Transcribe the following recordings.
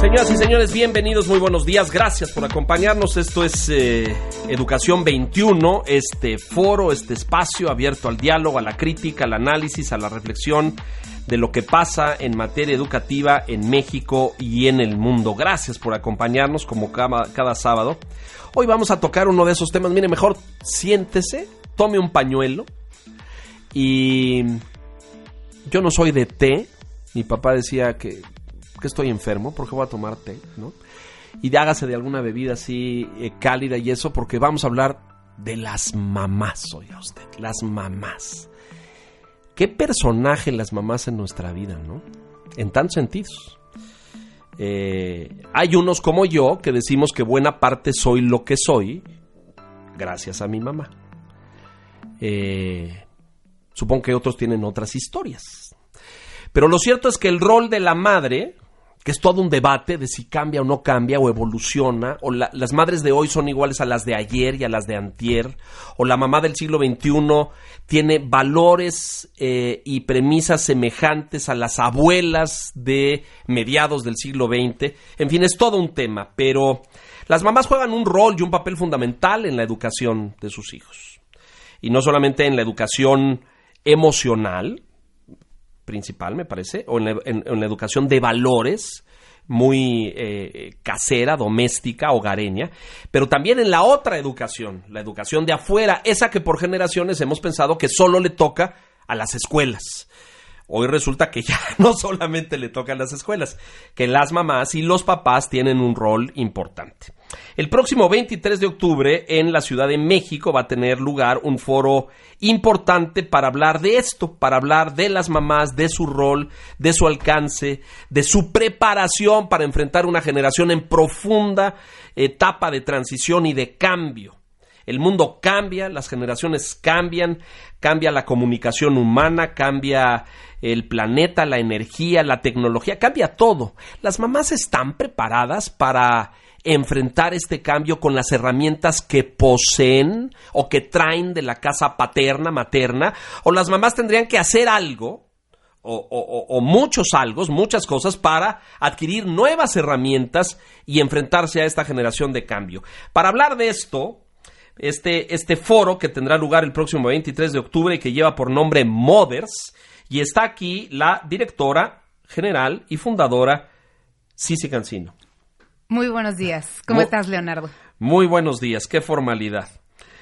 Señoras y señores, bienvenidos, muy buenos días, gracias por acompañarnos. Esto es eh, Educación 21, este foro, este espacio abierto al diálogo, a la crítica, al análisis, a la reflexión de lo que pasa en materia educativa en México y en el mundo. Gracias por acompañarnos como cada, cada sábado. Hoy vamos a tocar uno de esos temas. Mire, mejor siéntese, tome un pañuelo y yo no soy de té. Mi papá decía que que estoy enfermo, porque voy a tomar té, ¿no? Y hágase de alguna bebida así eh, cálida y eso, porque vamos a hablar de las mamás, oiga usted, las mamás. ¿Qué personaje las mamás en nuestra vida, no? En tantos sentidos. Eh, hay unos como yo que decimos que buena parte soy lo que soy gracias a mi mamá. Eh, supongo que otros tienen otras historias. Pero lo cierto es que el rol de la madre que es todo un debate de si cambia o no cambia o evoluciona, o las madres de hoy son iguales a las de ayer y a las de antier, o la mamá del siglo XXI tiene valores eh, y premisas semejantes a las abuelas de mediados del siglo XX. En fin, es todo un tema, pero las mamás juegan un rol y un papel fundamental en la educación de sus hijos. Y no solamente en la educación emocional, principal, me parece, o en la, educación de valores, muy eh, casera, doméstica, hogareña, pero también en la otra educación, la educación de afuera, esa que por generaciones hemos pensado que solo le toca a las escuelas. Hoy resulta que ya no solamente le toca a las escuelas, que las mamás y los papás tienen un rol importante. El próximo 23 de octubre en la Ciudad de México va a tener lugar un foro importante para hablar de esto, para hablar de las mamás, de su rol, de su alcance, de su preparación para enfrentar una generación en profunda etapa de transición y de cambio. El mundo cambia, las generaciones cambian, cambia la comunicación humana, cambia el planeta, la energía, la tecnología, cambia todo. Las mamás están preparadas para enfrentar este cambio con las herramientas que poseen o que traen de la casa paterna, materna, o las mamás tendrían que hacer algo, o, muchos algo, muchas cosas para adquirir nuevas herramientas y enfrentarse a esta generación de cambio. Para hablar de esto, este, este foro que tendrá lugar el próximo 23 de octubre y que lleva por nombre Mothers, y está aquí la directora general y fundadora Cici Cancino. Muy buenos días. ¿Cómo estás, Leonardo? Muy buenos días. Qué formalidad.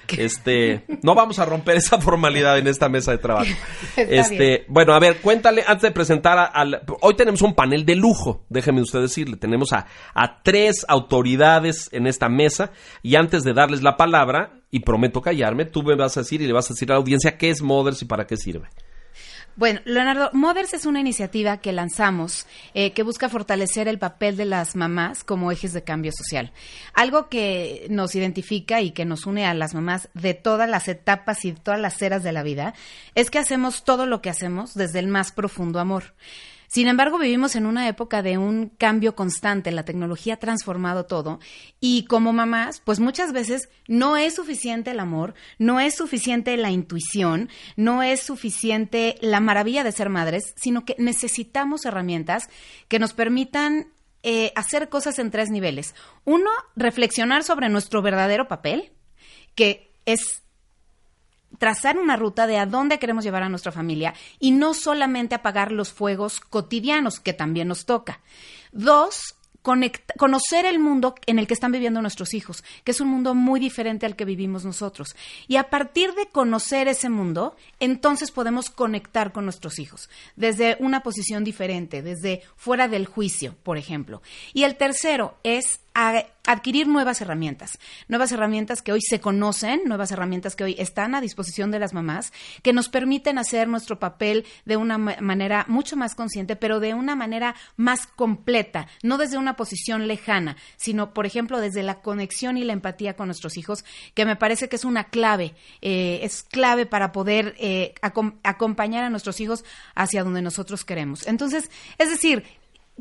Este, no vamos a romper esa formalidad en esta mesa de trabajo. este, bueno, a ver, cuéntale antes de presentar al hoy tenemos un panel de lujo, déjeme usted decirle, tenemos a, a tres autoridades en esta mesa y antes de darles la palabra y prometo callarme, tú me vas a decir y le vas a decir a la audiencia qué es Mothers y para qué sirve. Bueno, Leonardo, Mothers es una iniciativa que lanzamos eh, que busca fortalecer el papel de las mamás como ejes de cambio social. Algo que nos identifica y que nos une a las mamás de todas las etapas y todas las eras de la vida es que hacemos todo lo que hacemos desde el más profundo amor. Sin embargo, vivimos en una época de un cambio constante, la tecnología ha transformado todo y como mamás, pues muchas veces no es suficiente el amor, no es suficiente la intuición, no es suficiente la maravilla de ser madres, sino que necesitamos herramientas que nos permitan eh, hacer cosas en tres niveles. Uno, reflexionar sobre nuestro verdadero papel, que es trazar una ruta de a dónde queremos llevar a nuestra familia y no solamente apagar los fuegos cotidianos que también nos toca. Dos, conocer el mundo en el que están viviendo nuestros hijos, que es un mundo muy diferente al que vivimos nosotros. Y a partir de conocer ese mundo, entonces podemos conectar con nuestros hijos, desde una posición diferente, desde fuera del juicio, por ejemplo. Y el tercero es adquirir nuevas herramientas, nuevas herramientas que hoy se conocen, nuevas herramientas que hoy están a disposición de las mamás, que nos permiten hacer nuestro papel de una manera mucho más consciente, pero de una manera más completa, no desde una posición lejana, sino, por ejemplo, desde la conexión y la empatía con nuestros hijos, que me parece que es una clave, eh, es clave para poder eh, acompañar a nuestros hijos hacia donde nosotros queremos. Entonces, es decir,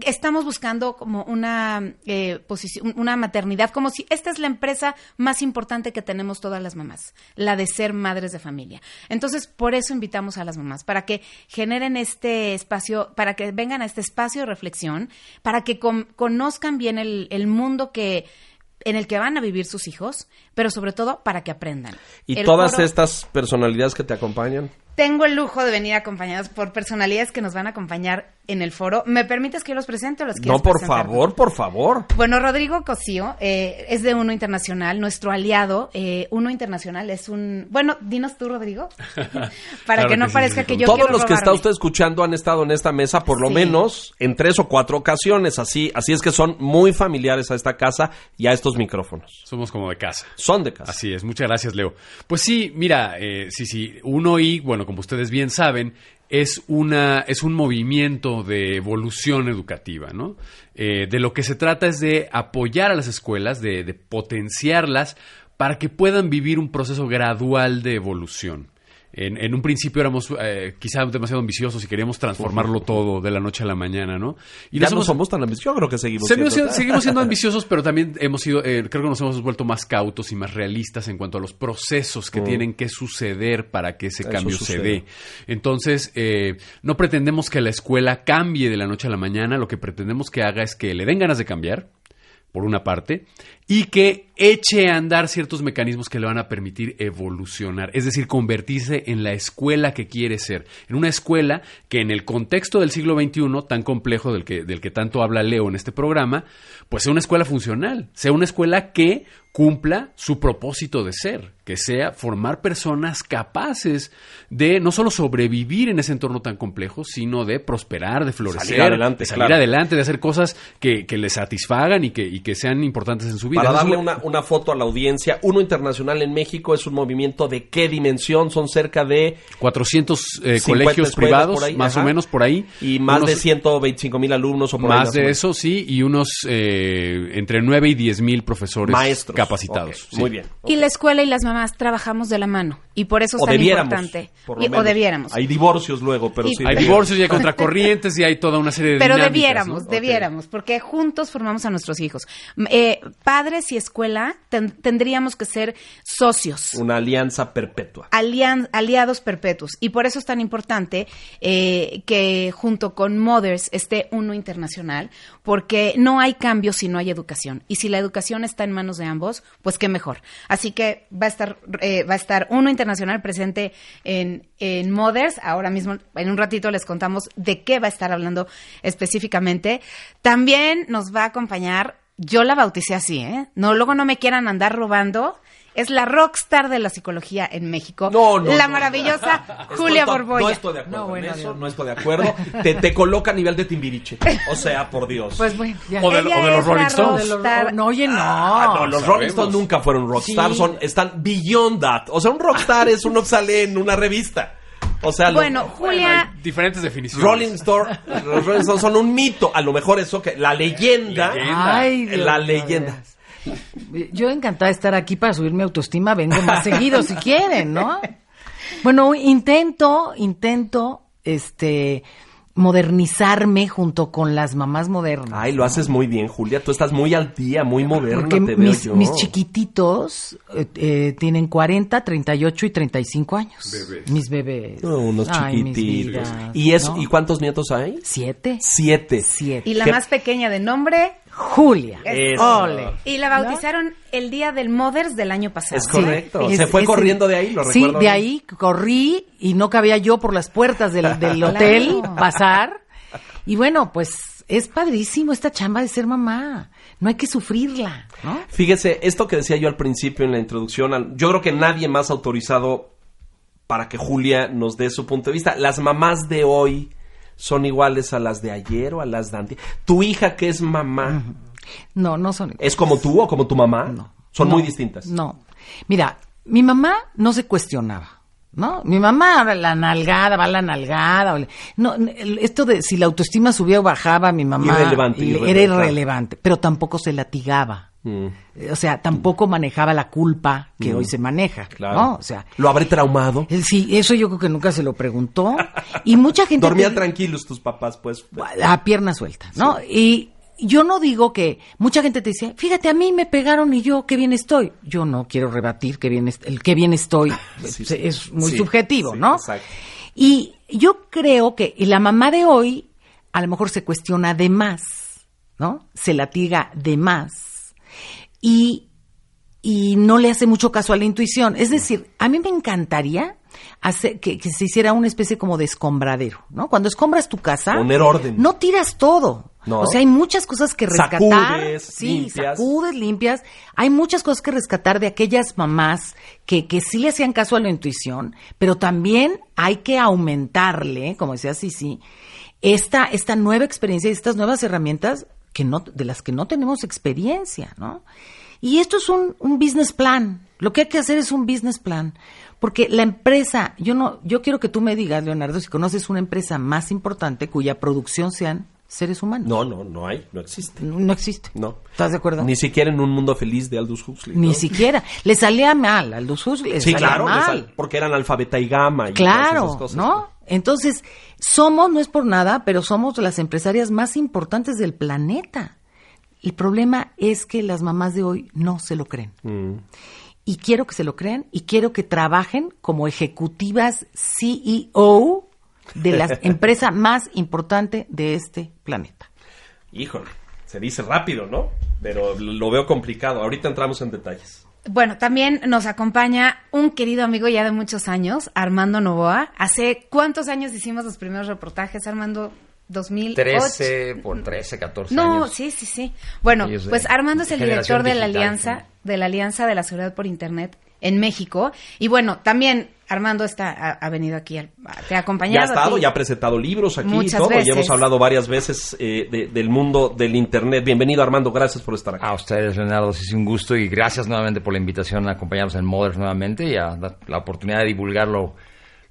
estamos buscando como una eh, posición, una maternidad, como si esta es la empresa más importante que tenemos todas las mamás, la de ser madres de familia. Entonces, por eso invitamos a las mamás, para que generen este espacio, para que vengan a este espacio de reflexión, para que conozcan bien el, el mundo que en el que van a vivir sus hijos, pero sobre todo para que aprendan. ¿Y todas estas personalidades que te acompañan? Tengo el lujo de venir acompañados por personalidades que nos van a acompañar en el foro. ¿Me permites que yo los presente o los No, por favor, por favor. Bueno, Rodrigo Cosío eh, es de Uno Internacional, nuestro aliado. Eh, Uno Internacional es un... Bueno, dinos tú, Rodrigo, para que no parezca que yo Todos los que está usted escuchando han estado en esta mesa por lo menos en tres o cuatro ocasiones, así, así es que son muy familiares a esta casa y a estos micrófonos. Somos como de casa. Así es, muchas gracias, Leo. Pues sí, mira, eh, sí, sí, Uno y, bueno, como ustedes bien saben, es, una, es un movimiento de evolución educativa, ¿no? Eh, de lo que se trata es de apoyar a las escuelas, de, de potenciarlas para que puedan vivir un proceso gradual de evolución. En, un principio éramos eh, quizá demasiado ambiciosos y queríamos transformarlo todo de la noche a la mañana, ¿no? Y ya no somos tan ambiciosos, yo creo que seguimos siendo. Seguimos siendo ambiciosos, pero también hemos sido, eh, creo que nos hemos vuelto más cautos y más realistas en cuanto a los procesos que mm. tienen que suceder para que ese cambio se dé. Entonces, eh, no pretendemos que la escuela cambie de la noche a la mañana, lo que pretendemos que haga es que le den ganas de cambiar, por una parte, y que eche a andar ciertos mecanismos que le van a permitir evolucionar, es decir, convertirse en la escuela que quiere ser, en una escuela que en el contexto del siglo XXI, tan complejo del que, del que tanto habla Leo en este programa, pues sea una escuela funcional, sea una escuela que cumpla su propósito de ser, que sea formar personas capaces de no solo sobrevivir en ese entorno tan complejo, sino de prosperar, de florecer, salir adelante, de salir adelante, de hacer cosas que, que les satisfagan y que, y que sean importantes en su vida. Para darle una, una, foto a la audiencia, Uno Internacional en México es un movimiento de qué dimensión? Son cerca de 400 eh, colegios privados, más o menos por ahí. Y más de 125 mil alumnos o por Más de eso, sí, y unos eh, entre 9 y 10 mil profesores Maestros. Capacitados. Muy bien. Y la escuela y las mamás trabajamos de la mano. Y por eso es tan importante. o debiéramos. Hay divorcios luego, pero sí. Hay divorcios y hay contracorrientes y hay toda una serie de Pero debiéramos, debiéramos, porque juntos formamos a nuestros hijos. Eh, padres y escuela tendríamos que ser socios. Una alianza perpetua. aliados perpetuos. Y por eso es tan importante eh, que junto con Mothers esté uno internacional, porque no hay cambio si no hay educación. Y si la educación está en manos de ambos, pues qué mejor. Así que va a estar, eh, va a estar uno internacional presente en, en Mothers. Ahora mismo, en un ratito les contamos de qué va a estar hablando específicamente. También nos va a acompañar yo la bauticé así, ¿eh? No, luego no me quieran andar robando. Es la rockstar de la psicología en México. No, no. La maravillosa Julia Borboya. No estoy de acuerdo no, eso, no estoy de acuerdo. te, te, coloca a nivel de Timbiriche. O sea, por Dios. Pues bueno, ya. O de, los Rolling Stones. no, oye, no. Ah, no, los Rolling Stones nunca fueron rockstars. Son, están beyond that. O sea, un rockstar es uno que sale en una revista. O sea, bueno, Julia. diferentes definiciones. Rolling Stone, los Rolling Stones son un mito. A lo mejor eso que. La leyenda. Ay, la leyenda. Yo encantada de estar aquí para subir mi autoestima. Vengo más seguido si quieren, ¿no? Bueno, intento, intento, este modernizarme junto con las mamás modernas. Ay, lo haces muy bien, Julia. Tú estás muy al día, muy moderna, Porque mis, mis chiquititos eh, eh, tienen 40, 38 y 35 años. Bebés. Mis bebés. unos chiquititos. ¿Y, eso, ¿Y cuántos nietos hay? Siete. Siete. Siete. Y la más pequeña de nombre... Julia. Ole. Y la bautizaron el día del Mothers del año pasado. Es correcto. Se fue corriendo de ahí, lo Sí, de ahí corrí y no cabía yo por las puertas del, del hotel pasar. Y bueno, pues es padrísimo esta chamba de ser mamá. No hay que sufrirla, ¿no? Fíjese, esto que decía yo al principio en la introducción, yo creo que nadie más autorizado para que Julia nos dé su punto de vista. Las mamás de hoy son iguales a las de ayer o a las de antes. Tu hija que es mamá, No, no son iguales. ¿Es como tú o como tu mamá? No. Son No, muy distintas. No. Mira, mi mamá no se cuestionaba. ¿No? Mi mamá, la nalgada, va la nalgada. No, esto de si la autoestima subía o bajaba, mi mamá Irrelevante, le- irrelevante, era irrelevante, pero tampoco se latigaba. Mm, O sea, tampoco manejaba la culpa que hoy se maneja, claro. ¿no? O sea, ¿Lo habré traumado? eh, sí, eso yo creo que nunca se lo preguntó. Y mucha gente... Dormían tranquilos tus papás, pues. a pierna suelta, ¿no? Y yo no digo que mucha gente te dice, fíjate, a mí me pegaron y yo qué bien estoy. Yo no quiero rebatir que bien el qué bien estoy Sí, es- sí. es muy subjetivo, ¿no? exacto. Y yo creo que la mamá de hoy a lo mejor se cuestiona de más, ¿no? Se latiga de más y y no le hace mucho caso a la intuición. Es decir, a mí me encantaría hacer que, que se hiciera una especie como de escombradero, ¿no? Cuando escombras tu casa, Poner orden. no tiras todo. No. O sea, hay muchas cosas que rescatar. Sacudes, sí, limpias. sacudes, limpias. Hay muchas cosas que rescatar de aquellas mamás que, que sí le hacían caso a la intuición, pero también hay que aumentarle, como decía Sisi, esta, esta nueva experiencia y estas nuevas herramientas que no, de las que no tenemos experiencia, ¿no? Y esto es un, un business plan. Lo que hay que hacer es un business plan. Porque la empresa, yo no, yo quiero que tú me digas, Leonardo, si conoces una empresa más importante cuya producción sean seres humanos. No, no, no hay, no existe. No, no existe. No. ¿Estás de acuerdo? Ni siquiera en un mundo feliz de Aldous Huxley. Ni siquiera. Le salía mal, al Huxley le Sí, salía claro, mal. le sal- porque eran alfabeta y gama y todas Claro, esas cosas. ¿no? Entonces, somos, no es por nada, pero somos las empresarias más importantes del planeta. El problema es que las mamás de hoy no se lo creen. Mm. Y quiero que se lo crean y quiero que trabajen como ejecutivas CEO de la empresa más importante de este planeta. Híjole, se dice rápido, ¿no? Pero lo veo complicado. Ahorita entramos en detalles. Bueno, también nos acompaña un querido amigo ya de muchos años, Armando Novoa. ¿Hace cuántos años hicimos los primeros reportajes, Armando? 2008. 13 por 13, 14 No, años. sí, sí, sí. Bueno, Ellos pues Armando es el director de la digital, alianza, de la alianza de la seguridad por internet en México. Y bueno, también Armando está ha, ha venido aquí, al- te ha Ya acompañado. ha a estado, ya ha presentado libros aquí y todo. veces. Ya hemos hablado varias veces eh, de- del mundo del Internet. Bienvenido, Armando. Gracias por estar aquí. A ustedes, Leonardo, sí es un gusto y gracias nuevamente por la invitación a acompañarnos en Mothers nuevamente y a dar la oportunidad de divulgar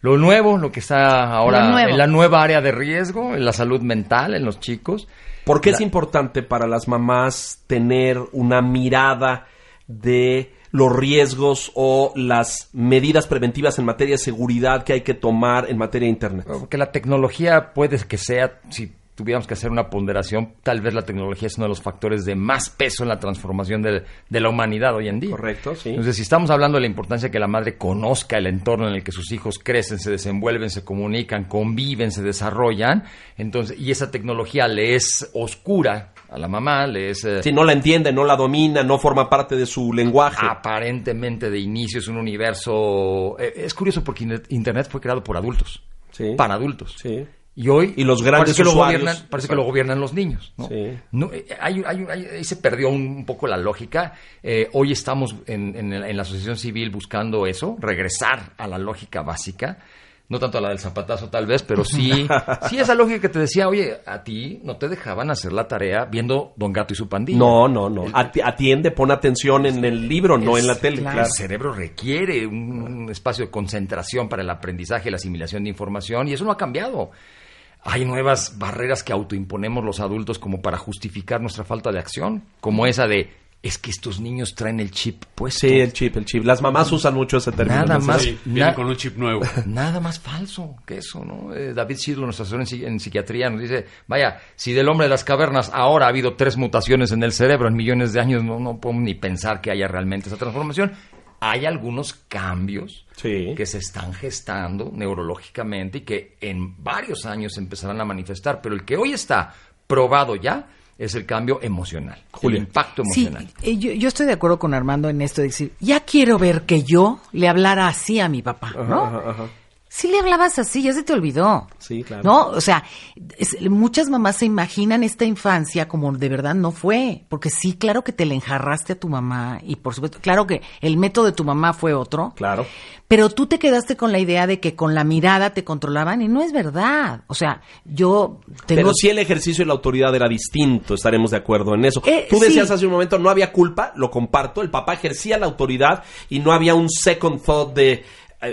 lo, nuevo, lo que está ahora en la nueva área de riesgo, en la salud mental, en los chicos. ¿Por qué La- es importante para las mamás tener una mirada de los riesgos o las medidas preventivas en materia de seguridad que hay que tomar en materia de Internet? Porque la tecnología puede que sea, si tuviéramos que hacer una ponderación, tal vez la tecnología es uno de los factores de más peso en la transformación de, de la humanidad hoy en día. Correcto, sí. Entonces, si estamos hablando de la importancia de que la madre conozca el entorno en el que sus hijos crecen, se desenvuelven, se comunican, conviven, se desarrollan, entonces, y esa tecnología le es oscura a la mamá, le es eh, Si no la entiende, no la domina, no forma parte de su lenguaje. aparentemente de inicio es un universo. eh, es curioso porque in- Internet fue creado por adultos, Sí. para adultos. Sí. Y hoy Y los grandes parece que, lo gobiernan, parece que lo gobiernan los niños. ¿no? Sí. No, eh, hay, hay- hay- ahí se perdió un, un poco la lógica. Eh, hoy estamos en, en- en la asociación civil buscando eso, regresar a la lógica básica. No tanto a la del zapatazo tal vez, pero sí, sí esa lógica que te decía, oye, a ti no te dejaban hacer la tarea viendo Don Gato y su pandilla. No, no, no. Ati- Atiende, pon atención en el libro, no en la tele. claro, Claro. El cerebro requiere un, un espacio de concentración para el aprendizaje y la asimilación de información y eso no ha cambiado. Hay nuevas barreras que autoimponemos los adultos como para justificar nuestra falta de acción, como esa de es que estos niños traen el chip puesto. Sí, el chip, el chip. Las mamás usan mucho ese término. Nada más. Sí, Na- con un chip nuevo. Nada más falso que eso, ¿no? Eh, David Sidlo, nuestro asesor en, en psiquiatría, nos dice, vaya, si del hombre de las cavernas ahora ha habido tres mutaciones en el cerebro en millones de años, no, no podemos ni pensar que haya realmente esa transformación. Hay algunos cambios Sí. que se están gestando neurológicamente y que en varios años empezarán a manifestar, pero el que hoy está probado ya es el cambio emocional, el impacto Sí, emocional. eh, yo, yo estoy de acuerdo con Armando en esto de decir, ya quiero ver que yo le hablara así a mi papá, ¿no? Ajá, ajá. Sí le hablabas así, ya se te olvidó. Sí, claro. No, o sea, es- muchas mamás se imaginan esta infancia como de verdad no fue, porque sí, claro que te le enjarraste a tu mamá y por supuesto, claro que el método de tu mamá fue otro. Claro. Pero tú te quedaste con la idea de que con la mirada te controlaban y no es verdad. O sea, yo tengo Pero sí el ejercicio de la autoridad era distinto, estaremos de acuerdo en eso. Eh, Tú decías sí. hace un momento, no había culpa, lo comparto, el papá ejercía la autoridad y no había un second thought de,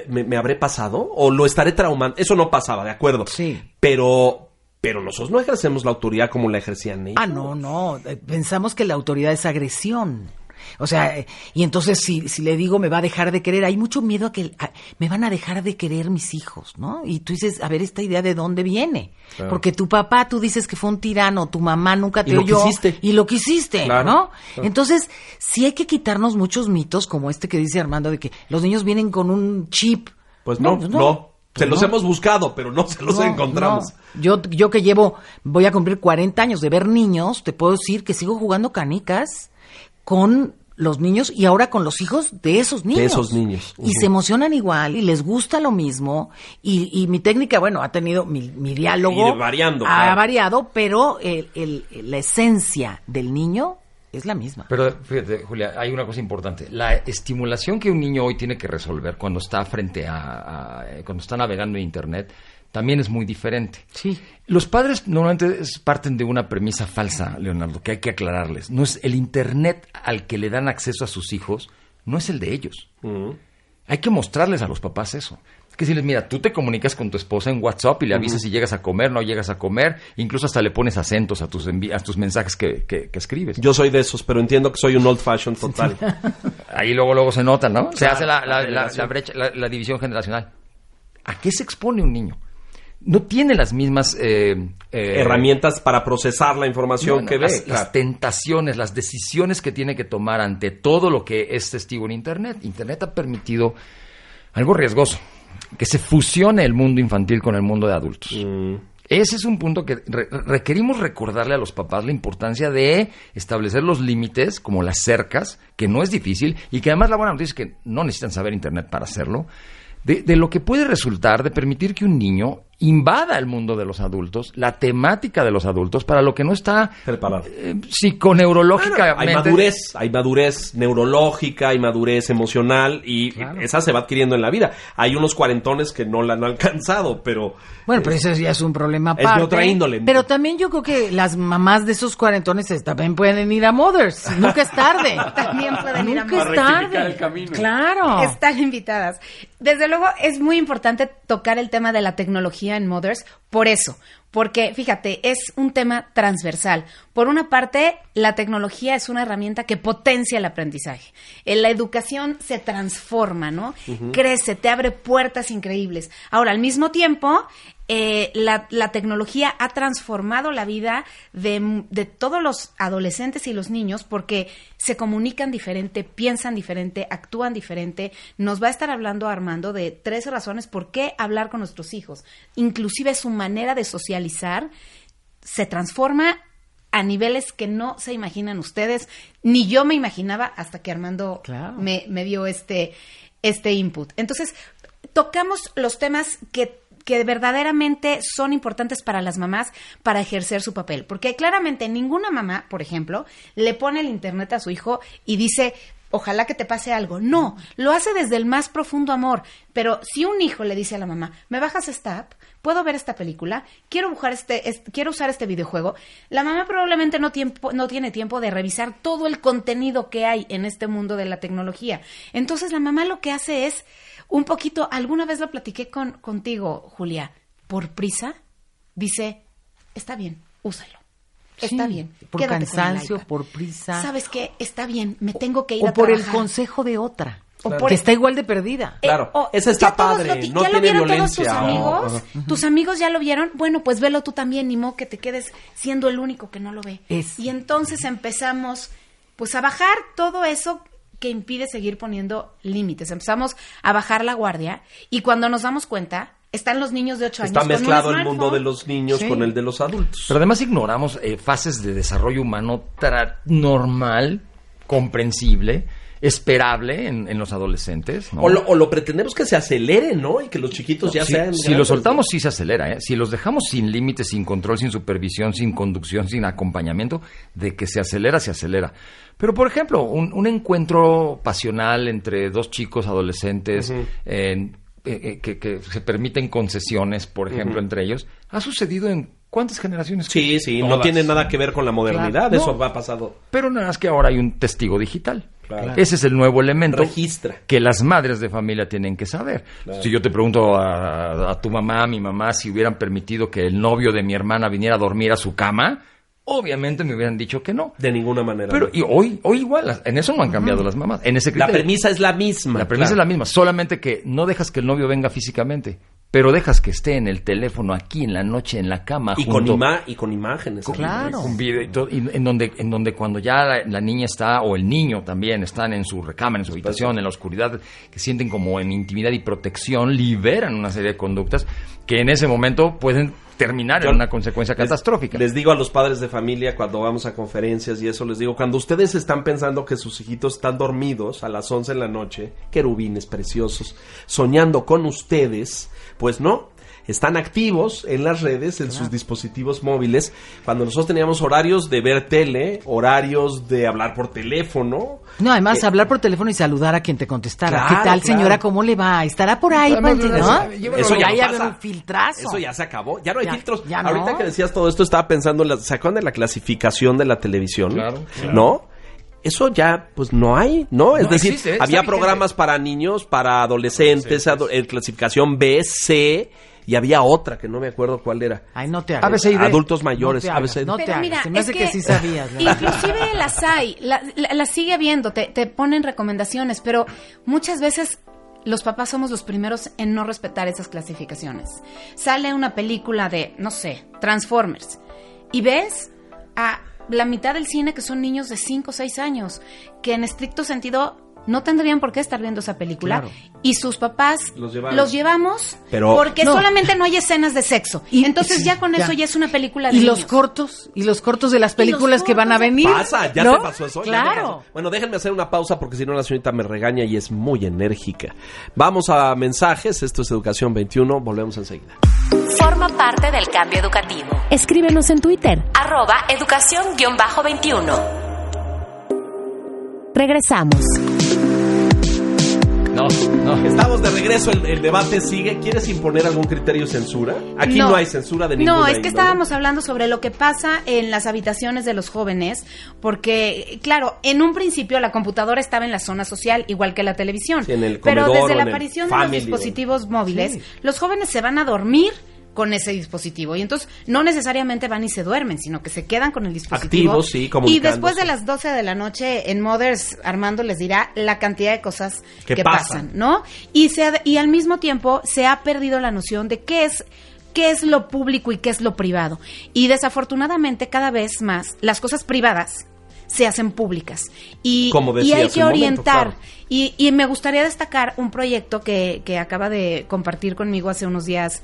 ¿me, me habré pasado? ¿O lo estaré traumando? Eso no pasaba, de acuerdo. Sí. Pero, pero nosotros no ejercemos la autoridad como la ejercían ellos. Ah, no, no. eh, Pensamos que la autoridad es agresión. O sea, y entonces si, si le digo me va a dejar de querer, hay mucho miedo a que a- me van a dejar de querer mis hijos, ¿no? Y tú dices, a ver, esta idea de dónde viene. Claro. Porque tu papá, tú dices que fue un tirano, tu mamá nunca te Y lo oyó. quisiste. Y lo quisiste, Claro, ¿no? claro. Entonces, sí hay que quitarnos muchos mitos como este que dice Armando de que los niños vienen con un chip. Pues no, no. Se Pues los no. hemos buscado, pero no se los No, encontramos. no. Yo, yo que llevo, voy a cumplir 40 años de ver niños, te puedo decir que sigo jugando canicas con los niños y ahora con los hijos de esos niños. esos niños. Y se emocionan igual y les gusta lo mismo. Y, y mi técnica, bueno, ha tenido mi, mi diálogo. Ir variando, Ha claro. variado, pero el- el- la esencia del niño es la misma. Pero fíjate, Julia, hay una cosa importante. La estimulación que un niño hoy tiene que resolver cuando está frente a, a- cuando está navegando en Internet también es muy diferente. Sí. Los padres normalmente parten de una premisa falsa, Leonardo, que hay que aclararles. No es el Internet al que le dan acceso a sus hijos, no es el de ellos. Hay que mostrarles a los papás eso. Es que decirles, mira, tú te comunicas con tu esposa en WhatsApp y le avisas si llegas a comer, no llegas a comer, incluso hasta le pones acentos a tus, a tus mensajes que, que- que escribes. Yo soy de esos, pero entiendo que soy un old fashion total. Ahí luego luego se nota, ¿no? se Claro, hace la, la brecha, la, la división generacional. ¿A qué se expone un niño? No tiene las mismas eh, eh, Herramientas para procesar la información no, no, que ve. las, claro. las tentaciones, las decisiones que tiene que tomar ante todo lo que es testigo en Internet. Internet ha permitido algo riesgoso, que se fusione el mundo infantil con el mundo de adultos. Mm. Ese es un punto que re- requerimos recordarle a los papás la importancia de establecer los límites, como las cercas, que no es difícil, y que además la buena noticia es que no necesitan saber Internet para hacerlo, de, de lo que puede resultar de permitir que un niño invada el mundo de los adultos, la temática de los adultos, para lo que no está Preparado. eh, psiconeurológicamente. Hay madurez, hay madurez neurológica, hay madurez emocional y esa se va adquiriendo en la vida. Hay unos cuarentones que no la han alcanzado, pero Bueno, pero eso ya es un problema es de aparte. otra índole. Pero también yo creo que las mamás de esos cuarentones también pueden ir a Mothers. Nunca es tarde. También pueden ir a Nunca es Mothers. rectificar tarde. el camino. Claro. Están invitadas. Desde luego es muy importante tocar el tema de la tecnología en Mothers por eso, porque fíjate, es un tema transversal. Por una parte, la tecnología es una herramienta que potencia el aprendizaje. En la educación se transforma, ¿no? Crece, te abre puertas increíbles. Ahora, al mismo tiempo, eh, la, la tecnología ha transformado la vida de, de todos los adolescentes y los niños porque se comunican diferente, piensan diferente, actúan diferente. Nos va a estar hablando Armando de tres razones por qué hablar con nuestros hijos. Inclusive su manera de socializar se transforma a niveles que no se imaginan ustedes, ni yo me imaginaba hasta que Armando Claro. me, me dio este, este input. Entonces, tocamos los temas que que verdaderamente son importantes para las mamás para ejercer su papel. Porque claramente ninguna mamá, por ejemplo, le pone el internet a su hijo y dice, ojalá que te pase algo. No, lo hace desde el más profundo amor. Pero si un hijo le dice a la mamá, me bajas esta app, puedo ver esta película, quiero, buscar este, est- quiero usar este videojuego, la mamá probablemente no, tiempo, no tiene tiempo de revisar todo el contenido que hay en este mundo de la tecnología. Entonces la mamá lo que hace es un poquito, alguna vez lo platiqué con, contigo, Julia, por prisa, dice, está bien, úsalo. Está Sí, bien. por cansancio, por prisa. ¿Sabes qué? Está bien, me tengo que ir o a por el consejo de otra. O que por- está igual de perdida. Eh, Claro, o esa está padre, lo ti- no ya lo tiene vieron todos tus violencia. amigos, tus amigos ya lo vieron, bueno, pues velo tú también, ni modo que te quedes siendo el único que no lo ve. Es- Y entonces empezamos pues a bajar todo eso que impide seguir poniendo límites. Empezamos a bajar la guardia y cuando nos damos cuenta, están los niños de 8 años Está con mezclado el mundo de los niños Sí. con el de los adultos. Pero además ignoramos eh, fases de desarrollo humano tra- normal, comprensible, esperable en, en los adolescentes. ¿no? O, lo, o lo pretendemos que se acelere, ¿no? Y que los chiquitos ya si, sean. si grandes, lo soltamos, sí se acelera. ¿eh? Si los dejamos sin límites, sin control, sin supervisión, sin conducción, sin acompañamiento, de que se acelera, se acelera. Pero, por ejemplo, un, un encuentro pasional entre dos chicos adolescentes en- eh, eh, que, que se permiten concesiones, por ejemplo, entre ellos, ha sucedido en cuántas generaciones. Sí, sí, no tiene nada que ver con la modernidad, Claro. eso No. va pasado. Pero nada más que ahora hay un testigo digital. Claro. Ese es el nuevo elemento Registra. que las madres de familia tienen que saber. Si yo te pregunto a, a tu mamá, a mi mamá, si hubieran permitido que el novio de mi hermana viniera a dormir a su cama, obviamente me hubieran dicho que no. De ninguna manera. Pero no. y hoy, hoy igual, en eso no han cambiado las mamás. En ese la premisa es la misma. La premisa claro. es la misma, solamente que no dejas que el novio venga físicamente, pero dejas que esté en el teléfono aquí en la noche en la cama Y con, ima- y con imágenes. Claro. un video y todo, y en donde en donde cuando ya la, la niña está o el niño también están en su recámara, en su habitación, en la oscuridad, que sienten como en intimidad y protección, liberan una serie de conductas que en ese momento pueden terminar Yo en una consecuencia les- catastrófica. Les digo a los padres de familia cuando vamos a conferencias y eso, les digo, cuando ustedes están pensando que sus hijitos están dormidos a las 11 de la noche, querubines preciosos, soñando con ustedes, pues no. Están activos en las redes, en sus dispositivos móviles. Cuando nosotros teníamos horarios de ver tele, horarios de hablar por teléfono. No, además, hablar por teléfono y saludar a quien te contestara. Claro, ¿Qué tal, claro. señora? ¿Cómo le va? ¿Estará por ahí, Además, Panti, eso- no? Eso ya Ahí no un filtrazo. Eso ya se acabó. Ya no hay Ya- filtros. ya no. Ahorita que decías todo esto, estaba pensando en la, ¿se acuerdan de la clasificación de la televisión? Claro, claro. ¿No? Eso ya, pues no hay, ¿no? Es No decir, existe, está había vigente. programas para niños, para adolescentes, ado- en clasificación B, C, y había otra que no me acuerdo cuál era. Ay, no te hagas. Adultos mayores, No te hagas, ABC. no te Pero hagas. mira, Se me es hace que, sí sabías. ¿verdad? Inclusive las hay, la- la- las sigue habiendo, te, te ponen recomendaciones, pero muchas veces los papás somos los primeros en no respetar esas clasificaciones. Sale una película de, no sé, Transformers, y ves a la mitad del cine que son niños de 5 o 6 años, que en estricto sentido no tendrían por qué estar viendo esa película, Claro. y sus papás Los llevamos Pero- porque No. solamente no hay escenas de sexo. Y- Entonces sí, ya con ya. eso ya es una película de Y los cortos, y los cortos de las películas que van a venir. Pasa, ya ¿no? te pasó eso. Claro. pasó. Bueno, déjenme hacer una pausa porque si no la señorita me regaña y es muy enérgica. Vamos a mensajes, esto es Educación 21, volvemos enseguida. Forma parte del cambio educativo. Escríbenos en Twitter. Arroba educación-21. Regresamos. No, no. Estamos de regreso, el, el debate sigue. ¿Quieres imponer algún criterio de censura? Aquí no, hay censura de ninguna No, es que índole. estábamos hablando sobre lo que pasa en las habitaciones de los jóvenes, porque, claro, en un principio la computadora estaba en la zona social, igual que la televisión. Sí, en el pero desde o la aparición de los dispositivos móviles, los jóvenes se van a dormir con ese dispositivo y entonces no necesariamente van y se duermen, sino que se quedan con el dispositivo. Activos, sí, y comunicándose. después de las 12 de la noche en Mothers, Armando les dirá la cantidad de cosas Que que, pasan. pasan. ¿no? Y, se ha- y al mismo tiempo se ha perdido la noción de qué es qué es lo público y qué es lo privado. Y desafortunadamente cada vez más las cosas privadas se hacen públicas. Y, Como y hay que momento, orientar. claro. y, y me gustaría destacar un proyecto que, que acaba de compartir conmigo hace unos días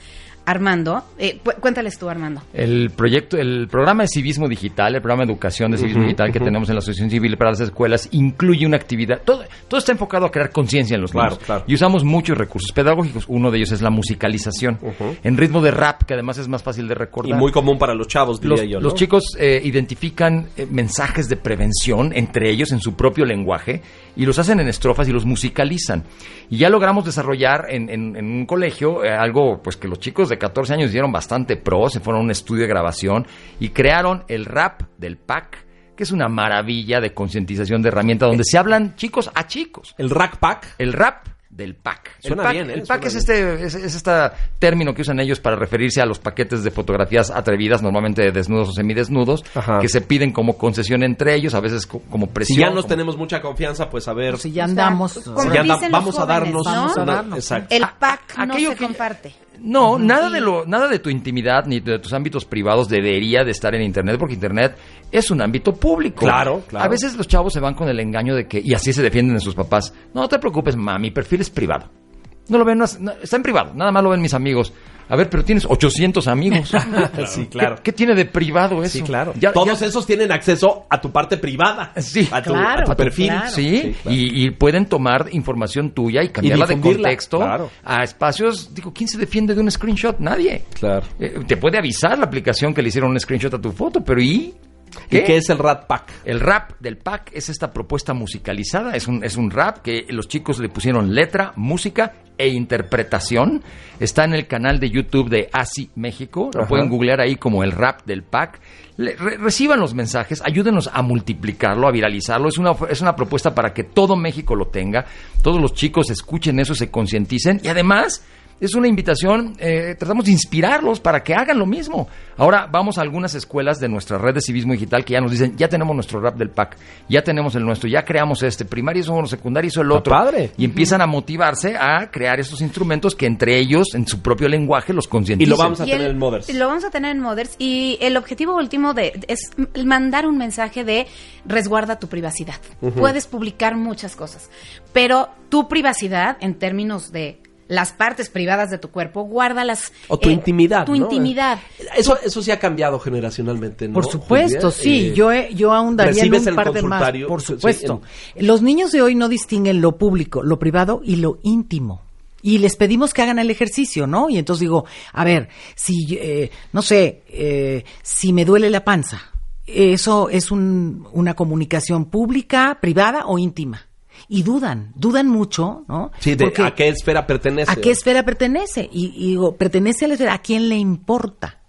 Armando. Eh, cu- cuéntales tú, Armando. El proyecto, el programa de civismo digital, el programa de educación de civismo digital que tenemos en la Asociación Civil para las Escuelas, incluye una actividad. Todo, todo está enfocado a crear conciencia en los Claro, niños. claro. Y usamos muchos recursos pedagógicos. Uno de ellos es la musicalización. En ritmo de rap, que además es más fácil de Y recordar. muy común para los chavos, diría Los, yo. ¿no? los chicos eh, identifican eh, mensajes de prevención entre ellos en su propio lenguaje y los hacen en estrofas y los musicalizan. Y ya logramos desarrollar en, en- en un colegio eh, algo pues que los chicos de 14 años dieron bastante pro, se fueron a un estudio de grabación y crearon el rap del PAC, que es una maravilla de concientización de herramienta donde se hablan chicos a chicos. El Rack Pack. El rap del pack. Suena el pack, bien, ¿eh? El pack es este, es, es este término que usan ellos para referirse a los paquetes de fotografías atrevidas, normalmente de desnudos o semidesnudos, Ajá. que se piden como concesión entre ellos, a veces co- como presión. Si ya nos como- tenemos mucha confianza, pues a ver. Si ya O sea, andamos. como si ya anda- dicen los vamos a darnos. ¿no? Vamos a una- darnos. exacto. El A- pack no aquello se que- comparte. No, nada de lo, nada de tu intimidad ni de tus ámbitos privados debería de estar en internet, porque internet es un ámbito público. Claro, claro. A veces los chavos se van con el engaño de que, y así se defienden de sus papás. No te preocupes, mamá, mi perfil es privado. No lo ven, no- está en privado, nada más lo ven mis amigos. A ver, pero tienes 800 amigos. Sí, claro. ¿Qué, qué tiene de privado eso? Sí, claro. Ya- Todos ya- esos tienen acceso a tu parte privada. Sí, a tu, claro, a tu perfil. claro. Sí, Sí, claro. y, y pueden tomar información tuya y cambiarla de contexto claro. a espacios. Digo, ¿quién se defiende de un screenshot? Nadie. Claro. Eh, te puede avisar la aplicación que le hicieron un screenshot a tu foto, pero ¿y? ¿Y qué es el Rat Pack? El rap del pack es esta propuesta musicalizada, es un, es un rap que los chicos le pusieron letra, música e interpretación. Está en el canal de YouTube de ASI México, lo Ajá. pueden googlear ahí como el rap del pack. Le- re- reciban los mensajes, ayúdenos a multiplicarlo, a viralizarlo. Es una, es una propuesta para que todo México lo tenga, todos los chicos escuchen eso, se concienticen y además es una invitación, eh, tratamos de inspirarlos para que hagan lo mismo. Ahora vamos a algunas escuelas de nuestra red de civismo digital que ya nos dicen, ya tenemos nuestro rap del PAC, ya tenemos el nuestro, ya creamos este, primario hizo uno, secundario hizo el otro. padre. Y empiezan a motivarse a crear estos instrumentos que entre ellos, en su propio lenguaje, los Y concienticen. lo vamos a Y tener el- en Mothers. Lo vamos a tener en Mothers y el objetivo último de, es mandar un mensaje de resguarda tu privacidad. Puedes publicar muchas cosas, pero tu privacidad en términos de las partes privadas de tu cuerpo, guárdalas. O tu eh, intimidad. Tu ¿no? intimidad. Eso, eso sí ha cambiado generacionalmente, ¿no? Por supuesto, Julia? sí. Eh, yo, yo ahondaría en un el par de más. Por sí, supuesto. Los niños de hoy no distinguen lo público, lo privado y lo íntimo. Y les pedimos que hagan el ejercicio, ¿no? Y entonces digo, a ver, si, eh, no sé, eh, si me duele la panza, ¿eso es un- una comunicación pública, privada o íntima? Y dudan, dudan mucho, ¿no? Sí, de Porque- a qué esfera pertenece. ¿A qué esfera pertenece? Y, y digo, pertenece a la esfera, ¿a quién le importa?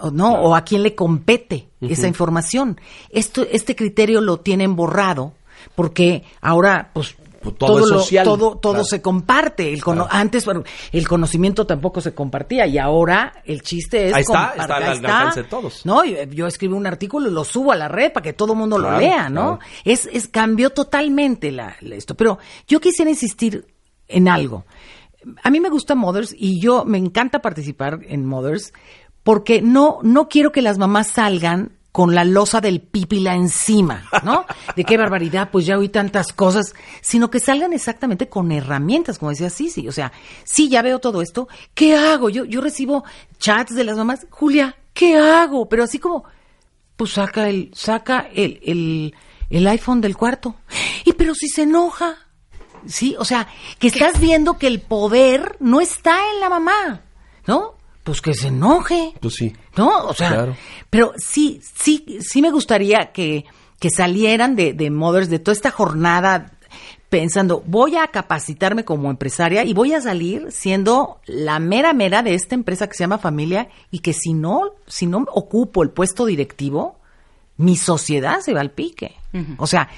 ¿O no? ¿O a quién le compete esa información? Esto, este criterio lo tienen borrado porque ahora, pues, Pues todo es lo- social. todo, todo Claro. se comparte. El cono- Antes bueno, el conocimiento tampoco se compartía y ahora el chiste es Ahí está, está al alcance de todos. No, yo, yo escribo un artículo y lo subo a la red para que todo el mundo Claro, lo lea, ¿no? Es, es cambió totalmente la, la- esto. Pero yo quisiera insistir en algo. A mí me gusta Mothers y yo me encanta participar en Mothers porque no, no quiero que las mamás salgan con la losa del pípila encima, ¿no? De qué barbaridad, pues ya oí tantas cosas, sino que salgan exactamente con herramientas, como decía Sisi. O sea, sí, ya veo todo esto, ¿qué hago? Yo, yo recibo chats de las mamás, Julia, ¿qué hago? Pero así como, pues saca el, saca el, el, el iPhone del cuarto. Y pero si se enoja. Sí, o sea, que estás viendo que el poder no está en la mamá, ¿no? Pues que se enoje. Pues sí. ¿No? O sea, Claro. pero sí, sí, sí me gustaría que, que salieran de, de Mothers, de toda esta jornada pensando, voy a capacitarme como empresaria y voy a salir siendo la mera mera de esta empresa que se llama familia y que si no, si no ocupo el puesto directivo, mi sociedad se va al pique. O sea,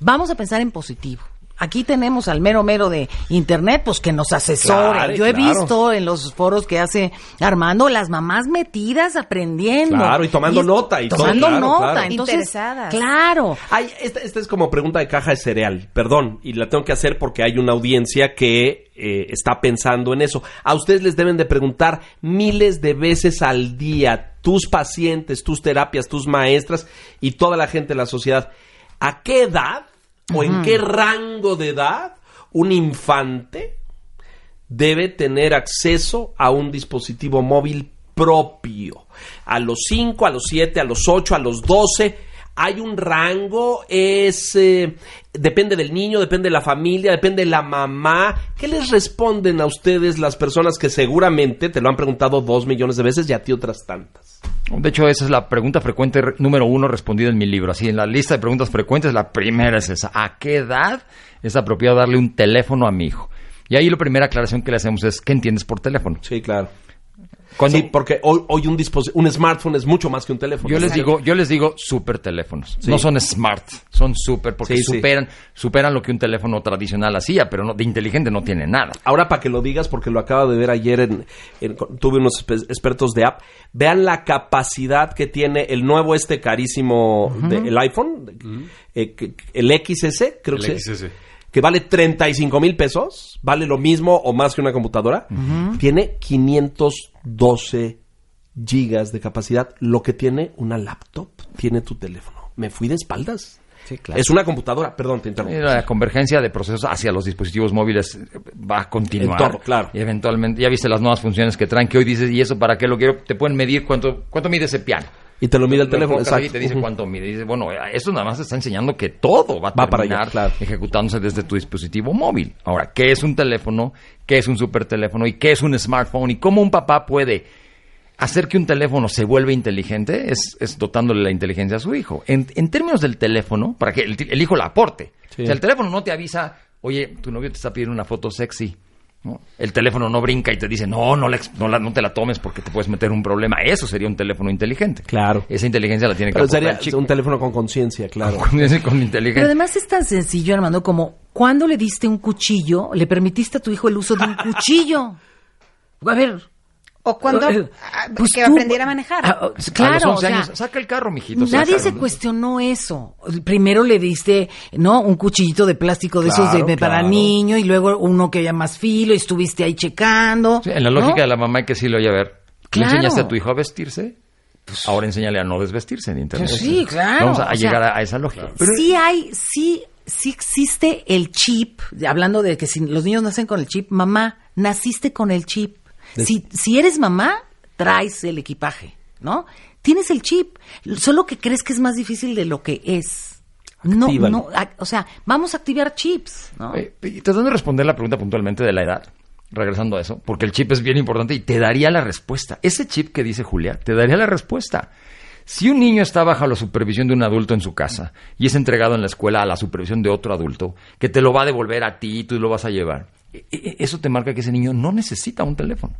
vamos a pensar en positivo. Aquí tenemos al mero mero de internet, pues que nos asesore. Claro, Yo he claro. visto en los foros que hace Armando las mamás metidas aprendiendo. Claro, y tomando nota y todo, tomando claro, nota. claro. Entonces, Interesadas. Claro. Ay, esta, esta es como pregunta de caja de cereal, perdón, y la tengo que hacer porque hay una audiencia que eh, está pensando en eso. A ustedes les deben de preguntar miles de veces al día, tus pacientes, tus terapias, tus maestras y toda la gente de la sociedad, ¿a qué edad o en qué rango de edad un infante debe tener acceso a un dispositivo móvil propio. A los 5, a los 7, a los 8, a los 12. Hay un rango, es eh, depende del niño, depende de la familia, depende de la mamá. ¿Qué les responden a ustedes las personas que seguramente te lo han preguntado dos millones de veces y a ti otras tantas? De hecho, esa es la pregunta frecuente re- número uno respondida en mi libro. Así, en la lista de preguntas frecuentes, la primera es esa. ¿A qué edad es apropiado darle un teléfono a mi hijo? Y ahí la primera aclaración que le hacemos es, ¿qué entiendes por teléfono? Sí, claro. Cuando- Sí, porque hoy, hoy un, un smartphone es mucho más que un teléfono. Yo les digo, yo les digo super teléfonos. Sí. No son smart, son super porque Sí, sí. superan, superan lo que un teléfono tradicional hacía, pero no, de inteligente no tiene nada. Ahora para que lo digas, porque lo acabo de ver ayer, en, en- tuve unos expertos de app, vean la capacidad que tiene el nuevo este carísimo, de- el iPhone, eh, el XS, creo El que sí, XS. Que vale 35 mil pesos, vale lo mismo o más que una computadora, tiene 512 gigas de capacidad, lo que tiene una laptop, tiene tu teléfono. Me fui de espaldas. Sí, claro. Es una computadora, perdón, te interrumpo. La convergencia de procesos hacia los dispositivos móviles eh, va a continuar. En todo, claro. Y eventualmente, ya viste las nuevas funciones que traen, que hoy dices, ¿y eso para qué lo quiero? Te pueden medir cuánto, cuánto mide ese piano. Y te lo mide el teléfono, ahí y exacto. te dice cuánto mide. Y dices, bueno, eso nada más te está enseñando que todo va a Va para terminar allá, claro. ejecutándose desde tu dispositivo móvil. Ahora, ¿qué es un teléfono? ¿Qué es un super teléfono? ¿Y qué es un smartphone? ¿Y cómo un papá puede hacer que un teléfono se vuelva inteligente? Es, es dotándole la inteligencia a su hijo. En, en términos del teléfono, para que el, el hijo la aporte. Sí. O sea, el teléfono no te avisa, oye, tu novio te está pidiendo una foto sexy. ¿No? El teléfono no brinca y te dice, no, no, la ex- no, la- no te la tomes porque te puedes meter un problema. Eso sería un teléfono inteligente. Claro. Esa inteligencia la tiene que Pero sería el chico. un teléfono con conciencia, claro. Con, ese- con Pero inteligencia. además es tan sencillo, Armando, como cuando le diste un cuchillo, le permitiste a tu hijo el uso de un cuchillo. A ver. O cuando eh, ah, pues que tú- aprendiera a manejar. Ah, oh, a los claro, 11 o sea, años, saca el carro, mijito. Nadie se ¿no? cuestionó eso. Primero le diste, ¿no? Un cuchillito de plástico de esos de, Claro, para claro. niño y luego uno que haya más filo y estuviste ahí checando. Sí, en la ¿no? lógica de la mamá hay que decirle, oye, a ver, ¿le Claro. enseñaste a tu hijo a vestirse? ahora enséñale a no desvestirse en internet. Pues sí, claro, Vamos a, a o sea, llegar a, a esa lógica. Pero- sí hay, sí, sí existe el chip, hablando de que si los niños nacen con el chip, mamá, naciste con el chip. Si, si eres mamá, traes el equipaje, ¿no? Tienes el chip, solo que crees que es más difícil de lo que es. No, Actívalo. no, a- o sea, vamos a activar chips, ¿no? Eh, tratando de responder la pregunta puntualmente de la edad, regresando a eso, porque el chip es bien importante y te daría la respuesta. Ese chip que dice Julia, te daría la respuesta. Si un niño está bajo la supervisión de un adulto en su casa y es entregado en la escuela a la supervisión de otro adulto, que te lo va a devolver a ti y tú lo vas a llevar, eso te marca que ese niño no necesita un teléfono.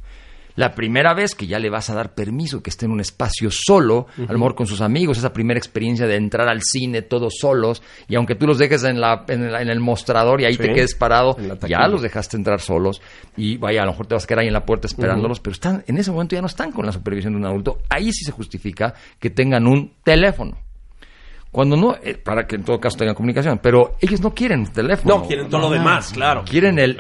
La primera vez que ya le vas a dar permiso que esté en un espacio solo, a lo mejor con sus amigos, esa primera experiencia de entrar al cine todos solos, y aunque tú los dejes en, la, en, la- en el mostrador y ahí Sí, te quedes parado, ya los dejaste entrar solos, y vaya, a lo mejor te vas a quedar ahí en la puerta esperándolos, pero están, en ese momento ya no están con la supervisión de un adulto. Ahí sí se justifica que tengan un teléfono. Cuando no, eh, para que en todo caso tengan comunicación, pero ellos no quieren teléfono. No, quieren todo lo demás, claro. Quieren, el,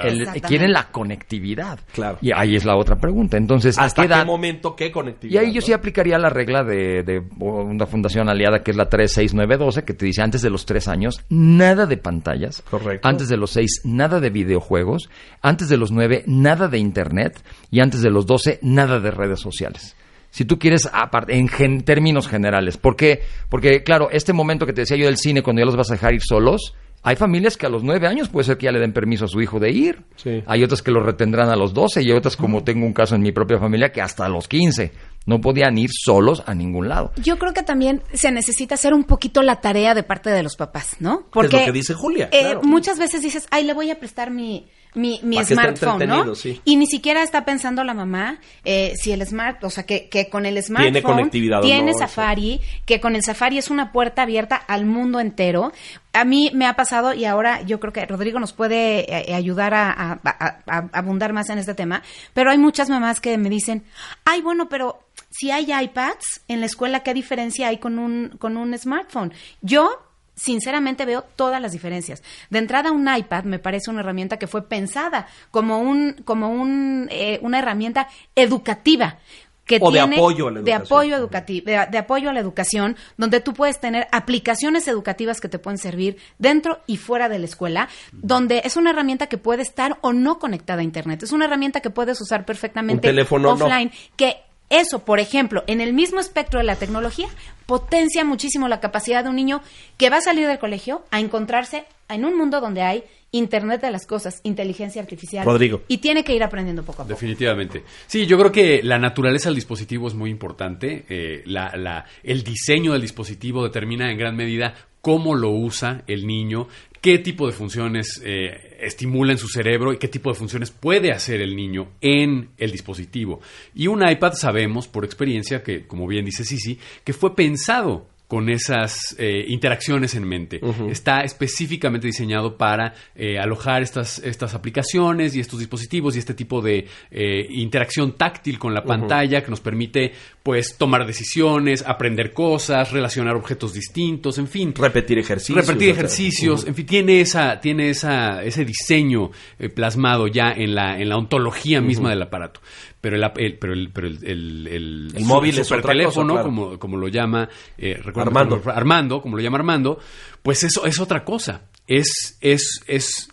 quieren la conectividad. Claro. Y ahí es la otra pregunta. Entonces, ¿a ¿Hasta qué momento qué Y conectividad? ahí yo no? sí aplicaría la regla de, de una fundación aliada que es la 36912, que te dice antes de los 3 años, nada de pantallas. Correcto. Antes de los 6, nada de videojuegos. Antes de los 9, nada de internet. Y antes de los 12, nada de redes sociales. Si tú quieres, aparte, en gen- términos generales. ¿Por qué? Porque, claro, este momento que te decía yo del cine, cuando ya los vas a dejar ir solos, hay familias que a los 9 años puede ser que ya le den permiso a su hijo de ir. Sí. Hay otras que lo retendrán a los 12 y hay otras, como tengo un caso en mi propia familia, que hasta los 15 no podían ir solos a ningún lado. Yo creo que también se necesita hacer un poquito la tarea de parte de los papás, ¿no? es lo que dice Julia, eh, claro. muchas veces dices, ay, le voy a prestar mi, mi, mi smartphone, ¿no? sí. Y ni siquiera está pensando la mamá eh, si el smart, o sea, que, que con el smartphone conectividad o tiene no, Safari, que con el Safari es una puerta abierta al mundo entero. A mí me ha pasado y ahora yo creo que Rodrigo nos puede eh, ayudar a, a- a- a abundar más en este tema, pero hay muchas mamás que me dicen, ay, bueno, pero si hay iPads en la escuela, ¿qué diferencia hay con un, con un smartphone? Yo, sinceramente, veo todas las diferencias. De entrada, un iPad me parece una herramienta que fue pensada como, un, como un, eh, una herramienta educativa. Que O de tiene- apoyo a la de educación. apoyo educativo, de, de apoyo a la educación, donde tú puedes tener aplicaciones educativas que te pueden servir dentro y fuera de la escuela, donde es una herramienta que puede estar o no conectada a internet. Es una herramienta que puedes usar perfectamente teléfono no. offline, que eso, por ejemplo, en el mismo espectro de la tecnología, potencia muchísimo la capacidad de un niño que va a salir del colegio a encontrarse en un mundo donde hay Internet de las cosas, inteligencia artificial. Rodrigo. Y tiene que ir aprendiendo poco a poco. Definitivamente. Sí, yo creo que la naturaleza del dispositivo es muy importante. Eh, la- la- el diseño del dispositivo determina en gran medida cómo lo usa el niño, qué tipo de funciones eh, estimula en su cerebro y qué tipo de funciones puede hacer el niño en el dispositivo. Y un iPad sabemos por experiencia que, como bien dice Sisi, que fue pensado con esas eh, interacciones en mente. Está específicamente diseñado para eh, alojar estas, estas aplicaciones y estos dispositivos y este tipo de eh, interacción táctil con la pantalla que nos permite pues tomar decisiones, aprender cosas, relacionar objetos distintos, en fin. Repetir ejercicios. Repetir ejercicios, en fin, tiene esa, tiene esa, ese diseño plasmado ya en la, en la ontología misma del aparato. Pero el, el- pero el, pero el, el, el, móvil es otra cosa, teléfono, claro. como, como lo llama, eh, Armando. Armando, como lo llama Armando, pues eso es otra cosa. Es, es, es,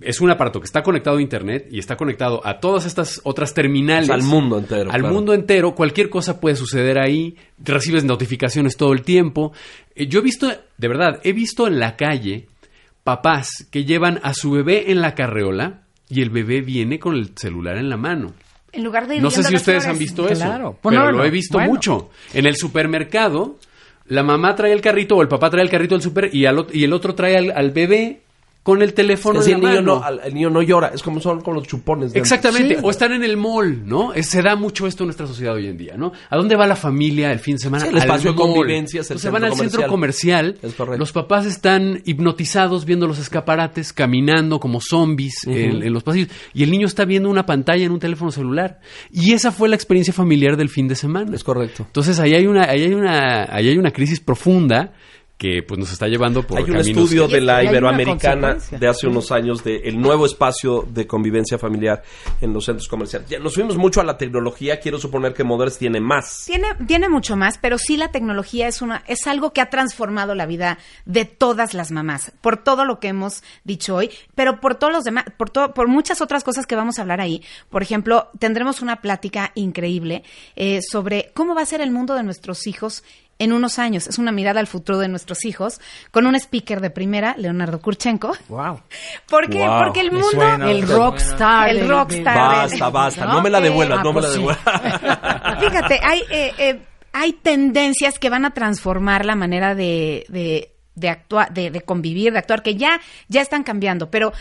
es un aparato que está conectado a internet y está conectado a todas estas otras terminales. Al mundo entero, Al claro. mundo entero. Cualquier cosa puede suceder ahí. Recibes notificaciones todo el tiempo. Eh, Yo he visto, de verdad, he visto en la calle papás que llevan a su bebé en la carreola y el bebé viene con el celular en la mano. En lugar de ir No sé si ustedes flores. han visto eso, Claro. pero Bueno, lo he visto bueno. mucho. En el supermercado, la mamá trae el carrito o el papá trae el carrito del super y, al y el otro trae al, al bebé con el teléfono en decir, la el niño, mano. no, al- el niño no llora, es como son como los chupones. de. Exactamente, Sí. o están en el mall, ¿no? Es- se da mucho esto en nuestra sociedad hoy en día, ¿no? ¿A dónde va la familia el fin de semana? Sí, el espacio Al de convivencia el Entonces van al centro comercial, Es correcto. los papás están hipnotizados viendo los escaparates, caminando como zombies en, en los pasillos, y el niño está viendo una pantalla en un teléfono celular. Y esa fue la experiencia familiar del fin de semana. Es correcto. Entonces ahí hay una, ahí hay una, ahí hay una crisis profunda que pues nos está llevando por Hay un estudio de la Iberoamericana de hace unos años de el nuevo espacio de convivencia familiar en los centros comerciales. Ya nos fuimos mucho a la tecnología, quiero suponer que Moders tiene más. Tiene, tiene mucho más, pero sí la tecnología es una, es algo que ha transformado la vida de todas las mamás, por todo lo que hemos dicho hoy, pero por todos los demás, por todo, por muchas otras cosas que vamos a hablar ahí. Por ejemplo, tendremos una plática increíble eh, sobre cómo va a ser el mundo de nuestros hijos en unos años. Es una mirada al futuro de nuestros hijos, con un speaker de primera, Leonardo Kurchenko. Wow. ¿Por qué? Wow, Porque el mundo... suena. El rockstar. El rockstar. Basta, basta, no me la devuelvas, Ah, no me pues la sí. devuelvas. Fíjate, hay, eh, eh, hay tendencias que van a transformar la manera de, de, de actuar, de, de convivir, de actuar, que ya, ya están cambiando, pero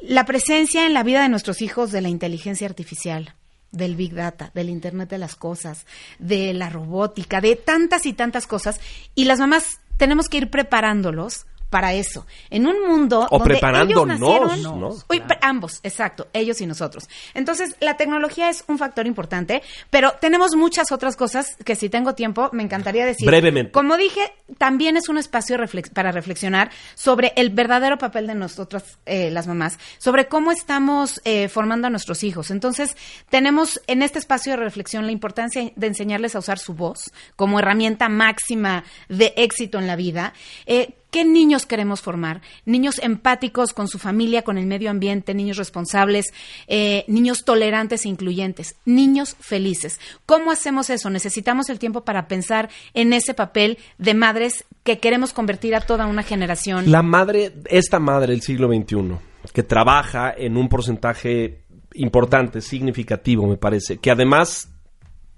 la presencia en la vida de nuestros hijos de la inteligencia artificial, del Big Data, del Internet de las Cosas, de la robótica, de tantas y tantas cosas, y las mamás tenemos que ir preparándolos para eso. En un mundo O donde preparándonos, ellos nacieron, ¿no? Uy, ambos, exacto, ellos y nosotros. Entonces, la tecnología es un factor importante, pero tenemos muchas otras cosas que si tengo tiempo me encantaría decir. Brevemente. Como dije, también es un espacio reflex- para reflexionar sobre el verdadero papel de nosotras, eh, las mamás, sobre cómo estamos eh, formando a nuestros hijos. Entonces, tenemos en este espacio de reflexión la importancia de enseñarles a usar su voz como herramienta máxima de éxito en la vida. Eh, ¿Qué niños queremos formar? Niños empáticos con su familia, con el medio ambiente, niños responsables, eh, niños tolerantes e incluyentes, niños felices. ¿Cómo hacemos eso? Necesitamos el tiempo para pensar en ese papel de madres que queremos convertir a toda una generación. La madre, esta madre del siglo XXI, que trabaja en un porcentaje importante, significativo, me parece, que además,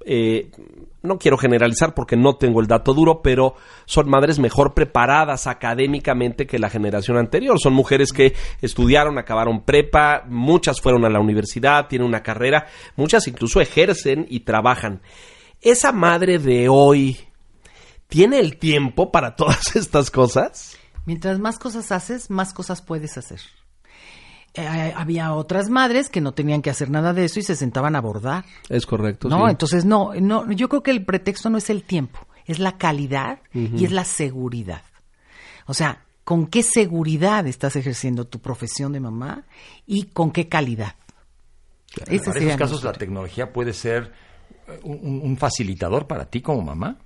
eh, no quiero generalizar porque no tengo el dato duro, pero son madres mejor preparadas académicamente que la generación anterior. Son mujeres que estudiaron, acabaron prepa, muchas fueron a la universidad, tienen una carrera, muchas incluso ejercen y trabajan. Esa madre de hoy tiene el tiempo para todas estas cosas. Mientras más cosas haces, más cosas puedes hacer. Eh, había otras madres que no tenían que hacer nada de eso y se sentaban a bordar. Es correcto. No, sí. entonces no, no, yo creo que el pretexto no es el tiempo, es la calidad y es la seguridad. O sea, ¿con qué seguridad estás ejerciendo tu profesión de mamá y con qué calidad? Para sería esos casos nuestro- la tecnología puede ser eh, un, un facilitador para ti como mamá.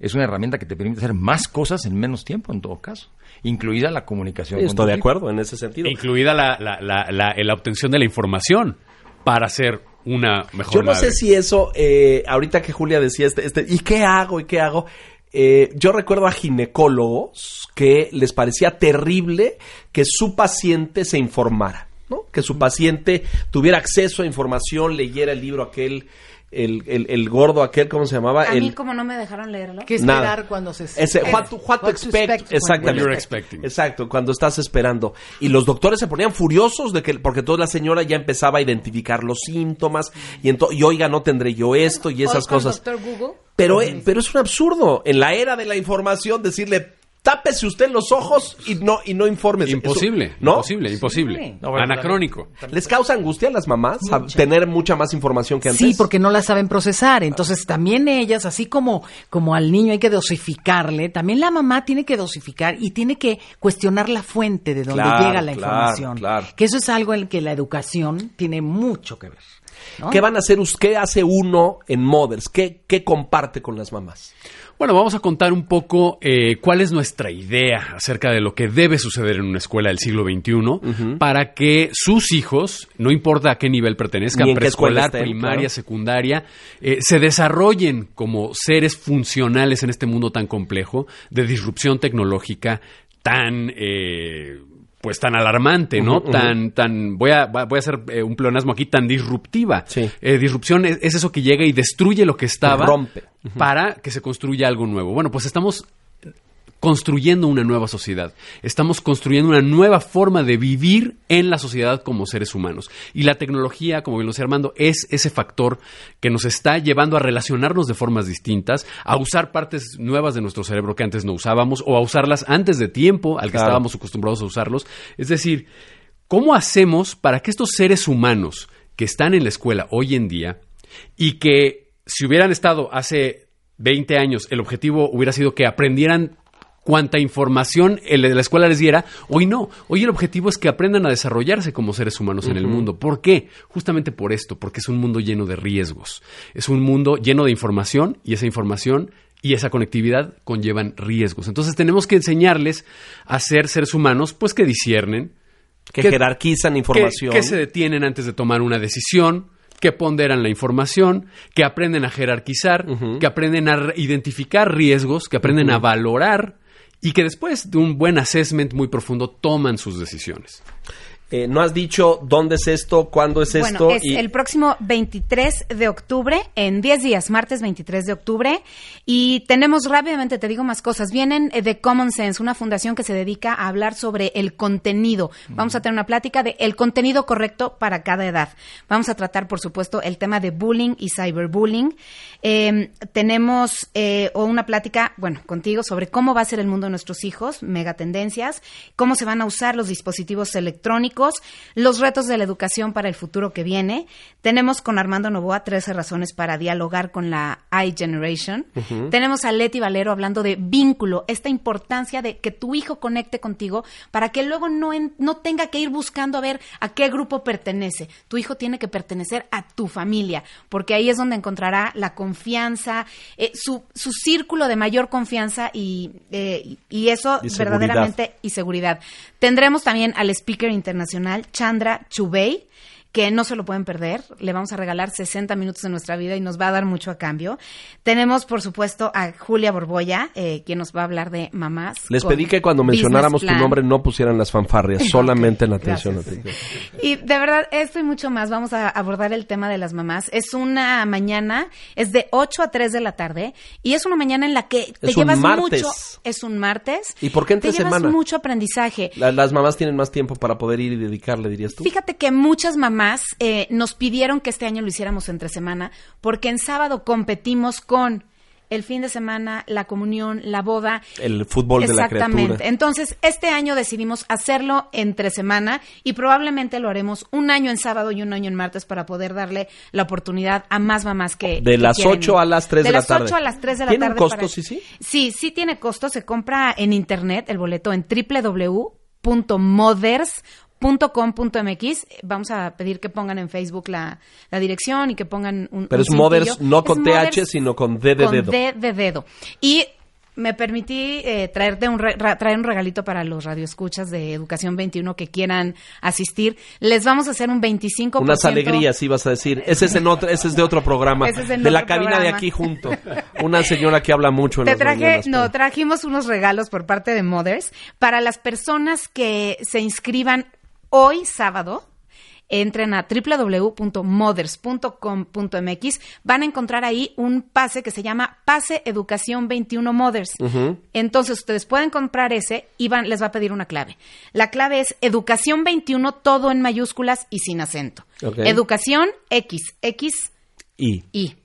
Es una herramienta que te permite hacer más cosas en menos tiempo, en todo caso, incluida la comunicación. Sí, con estoy de acuerdo en ese sentido. incluida la, la, la, la- la obtención de la información para ser una mejor Yo no madre. sé si eso, eh, ahorita que Julia decía este, este, ¿y qué hago? ¿Y qué hago? Eh, yo recuerdo a ginecólogos que les parecía terrible que su paciente se informara, ¿no? Que su paciente tuviera acceso a información, leyera el libro aquel, el, el, el gordo aquel, ¿cómo se llamaba? a el, mí como no me dejaron leerlo. ¿Qué esperar Nada. cuando se Ese, what to, what to What to expect, expect exactamente. What you're expecting. Exacto, cuando estás esperando. Y los doctores se ponían furiosos de que, porque toda la señora ya empezaba a identificar los síntomas y, ento- y oiga, no tendré yo esto y esas cosas. Google. Pero, eh, pero es un absurdo. En la era de la información, decirle, tápese usted los ojos y no, y no informes. Imposible, Eso- ¿no? imposible, imposible. No, bueno, Anacrónico. ¿Les causa angustia a las mamás tener mucha más información que antes? Sí, porque no la saben procesar. Entonces, también ellas, así como, como al niño hay que dosificarle, también la mamá tiene que dosificar y tiene que cuestionar la fuente de donde Claro, llega la claro, información. claro. Que eso es algo en que la educación tiene mucho que ver. ¿no? ¿Qué van a hacer? ¿Qué hace uno en Mothers? ¿Qué, qué comparte con las mamás? Bueno, vamos a contar un poco eh, cuál es nuestra idea acerca de lo que debe suceder en una escuela del siglo XXI para que sus hijos, no importa a qué nivel pertenezcan, preescolar, primaria, claro. secundaria, eh, se desarrollen como seres funcionales en este mundo tan complejo de disrupción tecnológica tan... eh, pues tan alarmante, ¿no? Tan, tan, voy a, voy a hacer eh, un pleonasmo aquí, tan disruptiva. Sí. Eh, disrupción es, es eso que llega y destruye lo que estaba Rompe. para que se construya algo nuevo. Bueno, pues estamos construyendo una nueva sociedad. Estamos construyendo una nueva forma de vivir en la sociedad como seres humanos. Y la tecnología, como bien lo decía Armando, es ese factor que nos está llevando a relacionarnos de formas distintas, a usar partes nuevas de nuestro cerebro que antes no usábamos o a usarlas antes de tiempo al que Claro. estábamos acostumbrados a usarlos. Es decir, ¿cómo hacemos para que estos seres humanos que están en la escuela hoy en día y que si hubieran estado hace 20 años, el objetivo hubiera sido que aprendieran cuanta información el de la escuela les diera, hoy no. Hoy el objetivo es que aprendan a desarrollarse como seres humanos en el mundo. ¿Por qué? Justamente por esto, porque es un mundo lleno de riesgos. Es un mundo lleno de información y esa información y esa conectividad conllevan riesgos. Entonces tenemos que enseñarles a ser seres humanos pues que disciernen, Que que- jerarquizan información. que se detienen antes de tomar una decisión, que ponderan la información, que aprenden a jerarquizar, que aprenden a identificar riesgos, que aprenden a valorar y que después de un buen assessment muy profundo toman sus decisiones. Eh, no has dicho dónde es esto, cuándo es esto. Bueno, es y- el próximo 23 de octubre, en 10 días, martes 23 de octubre. Y tenemos rápidamente, te digo más cosas. Vienen eh, de Common Sense, una fundación que se dedica a hablar sobre el contenido. Vamos a tener una plática de el contenido correcto para cada edad. Vamos a tratar, por supuesto, el tema de bullying y cyberbullying. Eh, tenemos eh, o una plática, bueno, contigo sobre cómo va a ser el mundo de nuestros hijos, megatendencias, cómo se van a usar los dispositivos electrónicos, los retos de la educación para el futuro que viene. Tenemos con Armando Novoa 13 razones para dialogar con la iGeneration. Tenemos a Leti Valero hablando de vínculo, esta importancia de que tu hijo conecte contigo para que luego no, en- no tenga que ir buscando a ver a qué grupo pertenece. Tu hijo tiene que pertenecer a tu familia, porque ahí es donde encontrará la confianza, eh, su, su círculo de mayor confianza y, eh, y eso Y verdaderamente y seguridad. Tendremos también al speaker internacional Chandra Chubey que no se lo pueden perder. Le vamos a regalar 60 minutos de nuestra vida y nos va a dar mucho a cambio. Tenemos, por supuesto, a Julia Borboya, eh, quien nos va a hablar de mamás. Les pedí que cuando mencionáramos tu nombre no pusieran las fanfarrias, solamente en atención a ti. Y de verdad, esto y mucho más, vamos a abordar el tema de las mamás. Es una mañana, es de 8 a 3 de la tarde, y es una mañana en la que te Es llevas mucho. Es un martes. ¿Y por qué entre Te llevas semana? mucho aprendizaje. La- las mamás tienen más tiempo para poder ir y dedicarle, dirías tú. Fíjate que muchas mamás eh, nos pidieron que este año lo hiciéramos entre semana, porque en sábado competimos con el fin de semana, la comunión, la boda. El fútbol de la Exactamente. criatura. Entonces, este año decidimos hacerlo entre semana y probablemente lo haremos un año en sábado y un año en martes para poder darle la oportunidad a más mamás que. De que las quieren 8 ir. a las 3 de la las tarde. 8 a las 3 de la ¿Tiene tarde. costo, para- sí, sí? Sí, sí tiene costo. Se compra en internet el boleto en www.mothers .com.mx vamos a pedir que pongan en Facebook la, la dirección y que pongan un Pero un es Mothers, no con Es TH, sino con D de con dedo. D de dedo. Y me permití eh, traerte un re- ra- traer un regalito para los radioescuchas de Educación 21 que quieran asistir. Les vamos a hacer un 25%. Unas alegrías, ibas a decir. Ese es, en otro, ese es de otro programa. Ese es en de la cabina de aquí junto. Una señora que habla mucho en Te las traje, mañanas, no, pero- trajimos unos regalos por parte de Mothers para las personas que se inscriban hoy sábado. Entren a www.mothers.com.mx. Van a encontrar ahí un pase que se llama Pase Educación 21 Mothers. Entonces ustedes pueden comprar ese y van, les va a pedir una clave. La clave es Educación 21, todo en mayúsculas y sin acento. Educación X, X Y. y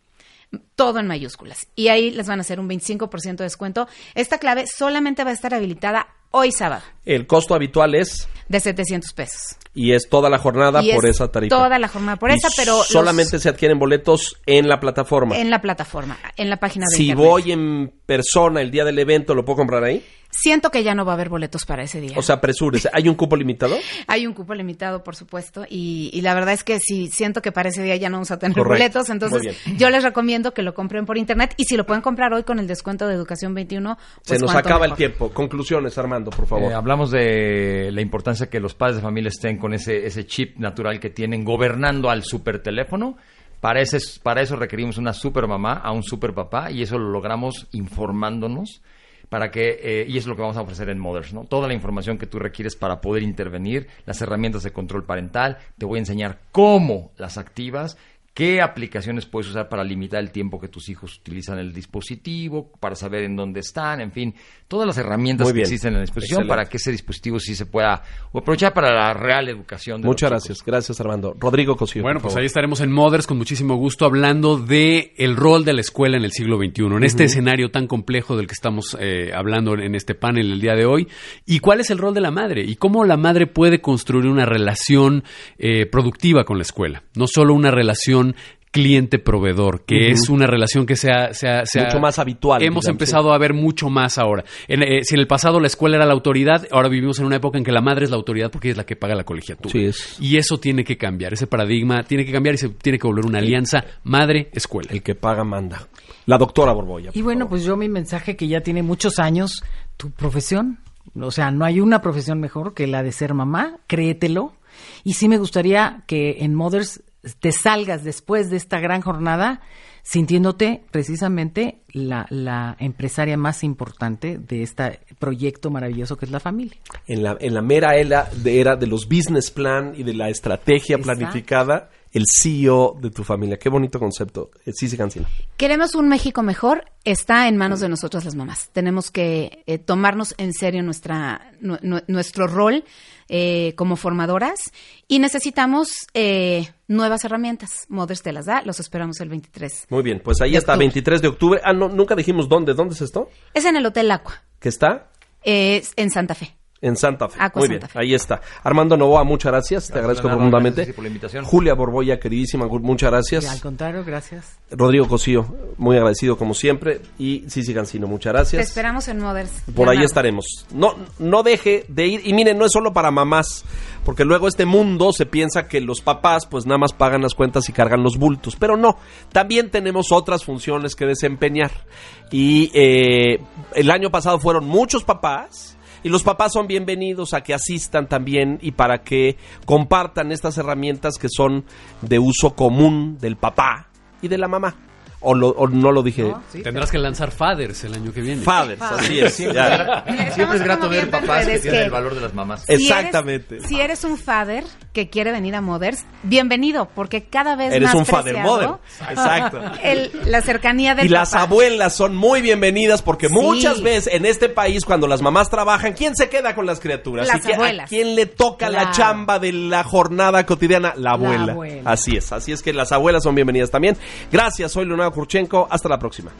todo en mayúsculas. Y ahí les van a hacer un 25% de descuento. Esta clave solamente va a estar habilitada hoy sábado, El costo habitual es, de 700 pesos. y es toda la jornada Y por es esa tarifa. toda la jornada por Y esa, pero los- Solamente se adquieren boletos en la plataforma. En la plataforma, en la página de si internet. voy en persona el día del evento, ¿lo puedo comprar ahí? Siento que ya no va a haber boletos para ese día. O sea, apresúrese. ¿Hay un cupo limitado? Hay un cupo limitado, por supuesto, y, y la verdad es que si siento que para ese día ya no vamos a tener Correcto. boletos, entonces yo les recomiendo que lo compren por internet y si lo pueden comprar hoy con el descuento de Educación 21, pues Se nos acaba el tiempo. Conclusiones, Armando, por favor. Eh, hablamos de la importancia que los padres de familia estén con ese, ese chip natural que tienen gobernando al superteléfono. Para, ese, para eso requerimos una super mamá, a un super papá, y eso lo logramos informándonos para que, eh, y es lo que vamos a ofrecer en Mothers, ¿no? Toda la información que tú requieres para poder intervenir, las herramientas de control parental, te voy a enseñar cómo las activas, qué aplicaciones puedes usar para limitar el tiempo que tus hijos utilizan el dispositivo, para saber en dónde están, en fin, todas las herramientas que existen a disposición Excelente. para que ese dispositivo sí se pueda aprovechar para la real educación de Muchas los chicos. gracias. Gracias, Armando. Rodrigo Cosío. Bueno, por pues favor. ahí estaremos en Mothers con muchísimo gusto hablando de el rol de la escuela en el siglo XXI, en este escenario tan complejo del que estamos eh, hablando en este panel el día de hoy, y cuál es el rol de la madre y cómo la madre puede construir una relación eh, productiva con la escuela, no solo una relación cliente-proveedor, que es una relación que sea, sea, sea- Mucho más habitual, Hemos digamos, empezado a ver mucho más ahora. En, eh, si en el pasado la escuela era la autoridad, ahora vivimos en una época en que la madre es la autoridad porque es la que paga la colegiatura. Sí, es. Y eso tiene que cambiar, ese paradigma tiene que cambiar y se tiene que volver una alianza madre-escuela. El que paga manda. La doctora Borboya. Y bueno, favor. pues yo mi mensaje que ya tiene muchos años, tu profesión, o sea, no hay una profesión mejor que la de ser mamá, créetelo. Y sí me gustaría que en Mothers te salgas después de esta gran jornada sintiéndote precisamente la, la empresaria más importante de este proyecto maravilloso que es la familia. en la, en la mera era de, era de los business plan y de la estrategia Exacto. planificada, el CEO de tu familia. Qué bonito concepto. Eh, Sí, sí, Cancino. Queremos un México mejor, está en manos de nosotras las mamás. Tenemos que eh, tomarnos en serio nuestra, nu- nu- nuestro rol eh, como formadoras y necesitamos eh, nuevas herramientas. Mothers te las da, los esperamos el 23. Muy bien, pues ahí está, octubre. 23 de octubre. Ah, no, nunca dijimos dónde. ¿Dónde es esto? Es en el Hotel Aqua, ¿Que está? es en Santa Fe. En Santa Fe. Aqua Muy Santa bien, Fe. ahí está. Armando Novoa, muchas gracias. Te agradezco Leonardo. profundamente. Gracias por la invitación. Julia Borboya, queridísima, muchas Y gracias. al contrario, gracias. Rodrigo Cosío, muy agradecido como siempre. Y Cici Cancino, muchas Te gracias. esperamos en Mothers. Por ahí estaremos. No, no deje de ir. Y miren, no es solo para mamás, porque luego este mundo se piensa que los papás pues nada más pagan las cuentas y cargan los bultos. Pero no, también tenemos otras funciones que desempeñar. Y eh, el año pasado fueron muchos papás. Y los papás son bienvenidos a que asistan también y para que compartan estas herramientas que son de uso común del papá y de la mamá. O, lo- o no lo dije. Tendrás que lanzar Fathers el año que viene. Fathers, así es. ya. Siempre es grato ver papás que tienen que- el valor de las mamás. Si Exactamente. eres- si eres un father que quiere venir a Mothers, bienvenido, porque cada vez Eres más un father mother. Exacto. el- la cercanía del Y las abuelas son muy bienvenidas porque Sí. muchas veces en este país cuando las mamás trabajan, ¿quién se queda con las criaturas? Las ¿Y abuelas. ¿A quién le toca la chamba de la jornada cotidiana? La abuela. abuela. Así es, así es que las abuelas son bienvenidas también. Gracias, soy Leonardo Kurchenko, hasta la próxima.